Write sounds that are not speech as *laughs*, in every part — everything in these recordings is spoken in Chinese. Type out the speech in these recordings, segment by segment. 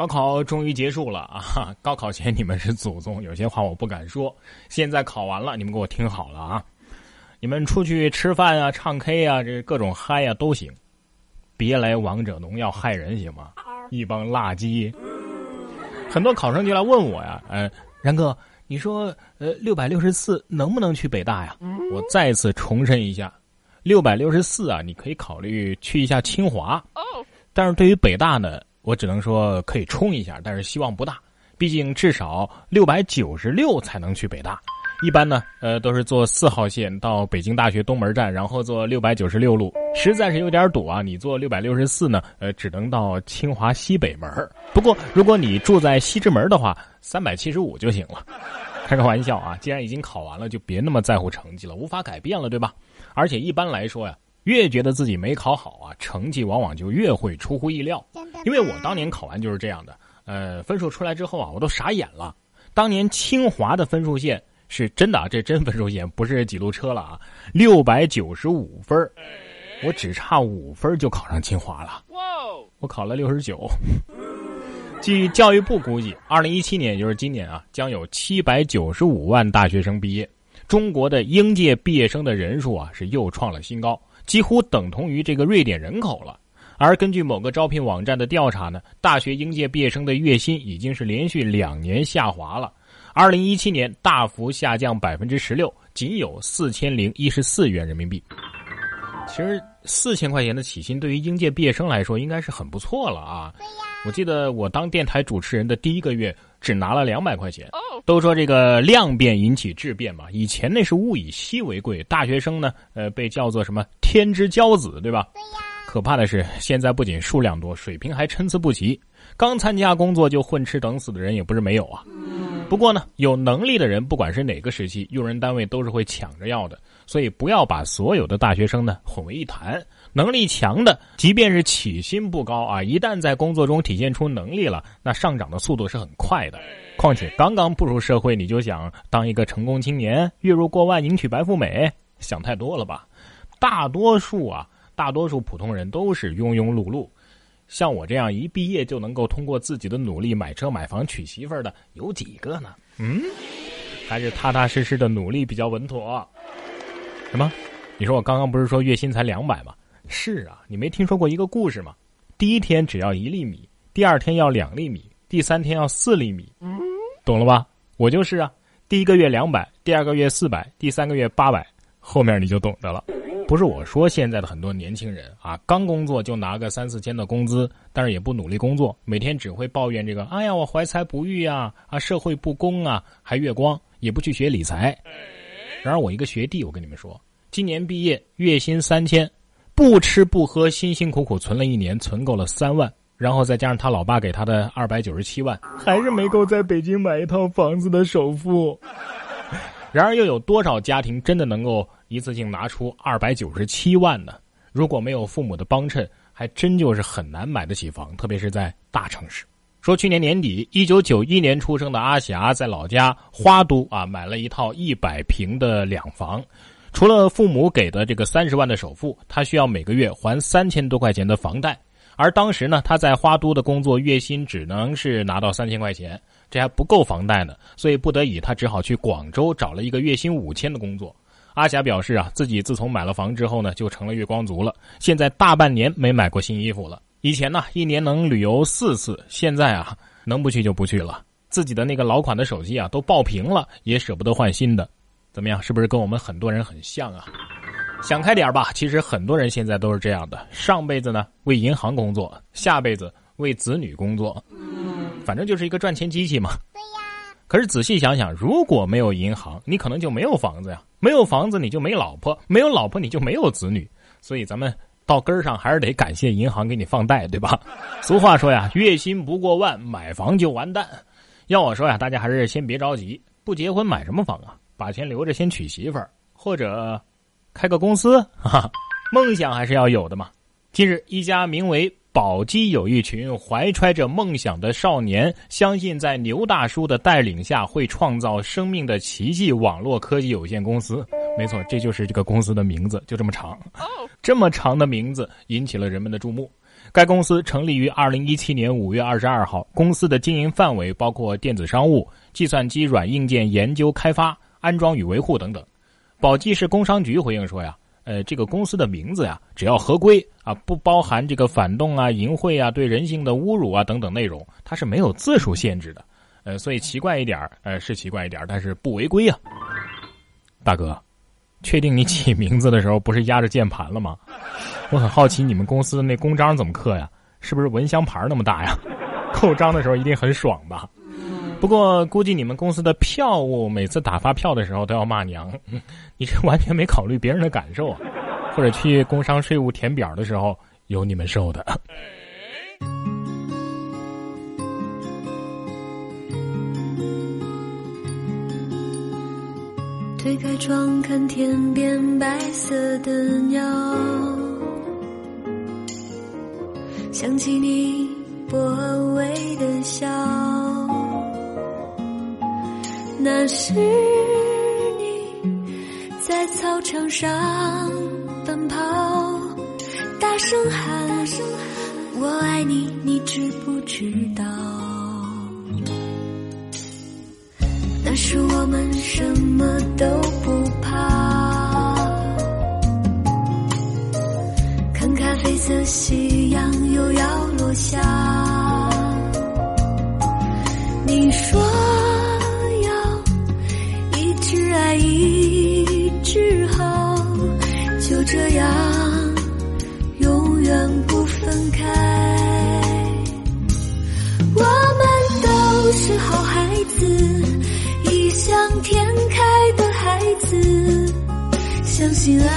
高考终于结束了 *laughs* 啊！高考前你们是祖宗，有些话我不敢说。现在考完了，你们给我听好了啊！你们出去吃饭啊、唱 K 啊，这各种嗨呀都行，别来王者荣耀害人行吗？一帮垃圾！很多考生就来问我呀，呃，然哥，你说呃六百六十四能不能去北大呀？我再次重申一下，六百六十四啊，你可以考虑去一下清华。但是对于北大呢？我只能说可以冲一下，但是希望不大。毕竟至少六百九十六才能去北大。一般呢，呃，都是坐四号线到北京大学东门站，然后坐六百九十六路。实在是有点堵啊，你坐六百六十四呢，呃，只能到清华西北门。不过如果你住在西直门的话，三百七十五就行了。开个玩笑啊，既然已经考完了，就别那么在乎成绩了，无法改变了，对吧？而且一般来说呀。越觉得自己没考好啊，成绩往往就越会出乎意料。因为我当年考完就是这样的，呃，分数出来之后啊，我都傻眼了。当年清华的分数线是真的啊，这真分数线不是几路车了啊，六百九十五分，我只差五分就考上清华了。我考了六十九。据教育部估计，二零一七年也就是今年啊，将有七百九十五万大学生毕业，中国的应届毕业生的人数啊是又创了新高。几乎等同于这个瑞典人口了，而根据某个招聘网站的调查呢，大学应届毕业生的月薪已经是连续两年下滑了。二零一七年大幅下降百分之十六，仅有四千零一十四元人民币。其实四千块钱的起薪对于应届毕业生来说应该是很不错了啊。我记得我当电台主持人的第一个月。只拿了两百块钱。都说这个量变引起质变嘛，以前那是物以稀为贵，大学生呢，呃，被叫做什么天之骄子，对吧？对呀。可怕的是，现在不仅数量多，水平还参差不齐。刚参加工作就混吃等死的人也不是没有啊。不过呢，有能力的人，不管是哪个时期，用人单位都是会抢着要的。所以不要把所有的大学生呢混为一谈。能力强的，即便是起薪不高啊，一旦在工作中体现出能力了，那上涨的速度是很快的。况且刚刚步入社会，你就想当一个成功青年，月入过万，迎娶白富美，想太多了吧？大多数啊，大多数普通人都是庸庸碌碌。像我这样一毕业就能够通过自己的努力买车买房娶媳妇儿的，有几个呢？嗯，还是踏踏实实的努力比较稳妥。什么？你说我刚刚不是说月薪才两百吗？是啊，你没听说过一个故事吗？第一天只要一粒米，第二天要两粒米，第三天要四粒米，懂了吧？我就是啊，第一个月两百，第二个月四百，第三个月八百，后面你就懂得了。不是我说，现在的很多年轻人啊，刚工作就拿个三四千的工资，但是也不努力工作，每天只会抱怨这个，哎呀，我怀才不遇呀，啊，社会不公啊，还月光，也不去学理财。然而我一个学弟，我跟你们说，今年毕业，月薪三千。不吃不喝，辛辛苦苦存了一年，存够了三万，然后再加上他老爸给他的二百九十七万，还是没够在北京买一套房子的首付。然而，又有多少家庭真的能够一次性拿出二百九十七万呢？如果没有父母的帮衬，还真就是很难买得起房，特别是在大城市。说去年年底，一九九一年出生的阿霞在老家花都啊买了一套一百平的两房。除了父母给的这个三十万的首付，他需要每个月还三千多块钱的房贷。而当时呢，他在花都的工作月薪只能是拿到三千块钱，这还不够房贷呢。所以不得已，他只好去广州找了一个月薪五千的工作。阿霞表示啊，自己自从买了房之后呢，就成了月光族了。现在大半年没买过新衣服了。以前呢，一年能旅游四次，现在啊，能不去就不去了。自己的那个老款的手机啊，都爆屏了，也舍不得换新的。怎么样？是不是跟我们很多人很像啊？想开点吧。其实很多人现在都是这样的：上辈子呢为银行工作，下辈子为子女工作，反正就是一个赚钱机器嘛。对呀。可是仔细想想，如果没有银行，你可能就没有房子呀；没有房子，你就没老婆；没有老婆，你就没有子女。所以咱们到根儿上还是得感谢银行给你放贷，对吧？*laughs* 俗话说呀，月薪不过万，买房就完蛋。要我说呀，大家还是先别着急，不结婚买什么房啊？把钱留着先娶媳妇儿，或者开个公司，哈哈，梦想还是要有的嘛。近日，一家名为“宝鸡”有一群怀揣着梦想的少年，相信在牛大叔的带领下会创造生命的奇迹网络科技有限公司。没错，这就是这个公司的名字，就这么长。*laughs* 这么长的名字引起了人们的注目。该公司成立于二零一七年五月二十二号，公司的经营范围包括电子商务、计算机软硬件研究开发、安装与维护等等。宝鸡市工商局回应说呀。呃，这个公司的名字呀，只要合规啊，不包含这个反动啊、淫秽啊、对人性的侮辱啊等等内容，它是没有字数限制的。呃，所以奇怪一点呃，是奇怪一点但是不违规啊。大哥，确定你起名字的时候不是压着键盘了吗？我很好奇你们公司的那公章怎么刻呀？是不是蚊香牌那么大呀？扣章的时候一定很爽吧？不过估计你们公司的票务每次打发票的时候都要骂娘，*laughs* 你这完全没考虑别人的感受啊！或者去工商税务填表的时候有你们受的。推开窗看天边白色的鸟，想起你薄微的笑。那是你在操场上奔跑，大声喊“我爱你”，你知不知道？那时我们什么都不怕，看咖啡色夕阳又要落下，你说。相信爱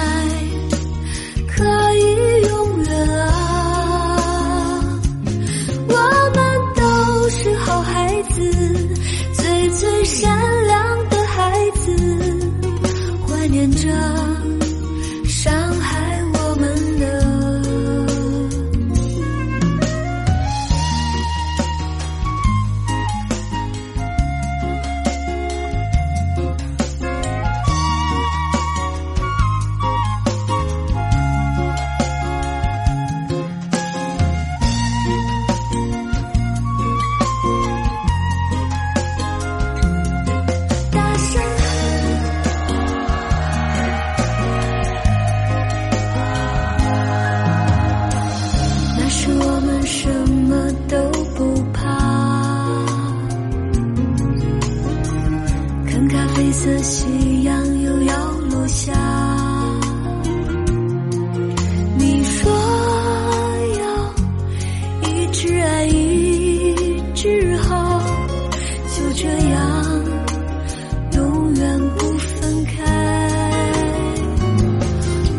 可以永远啊！我们都是好孩子，最最善色夕阳又要落下，你说要一直爱一直好，就这样永远不分开。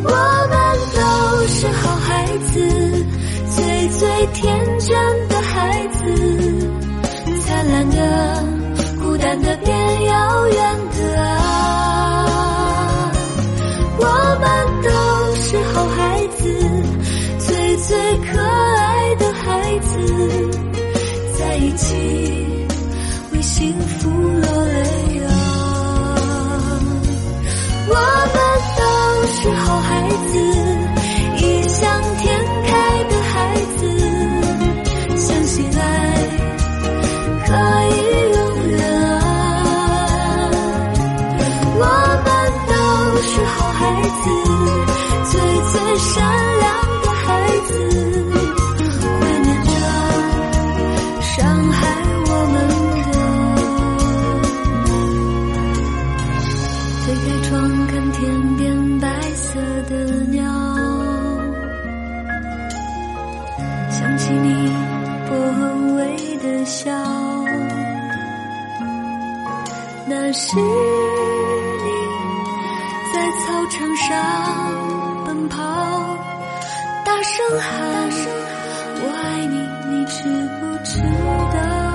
我们都是好孩子，最最天真的孩子，灿烂的，孤单的，变遥远。子最最可爱的孩子在一起为幸福。那是你在操场上奔跑，大声喊“我爱你”，你知不知道？